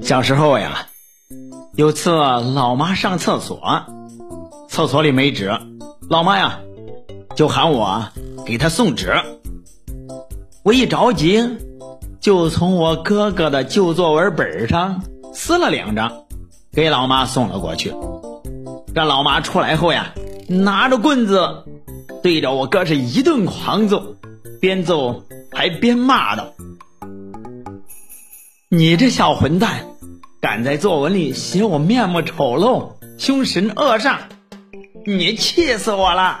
小时候呀，有次老妈上厕所，厕所里没纸，老妈呀就喊我给她送纸。我一着急，就从我哥哥的旧作文本上撕了两张，给老妈送了过去。这老妈出来后呀，拿着棍子对着我哥是一顿狂揍，边揍还边骂道：你这小混蛋，敢在作文里写我面目丑陋、凶神恶煞，你气死我了。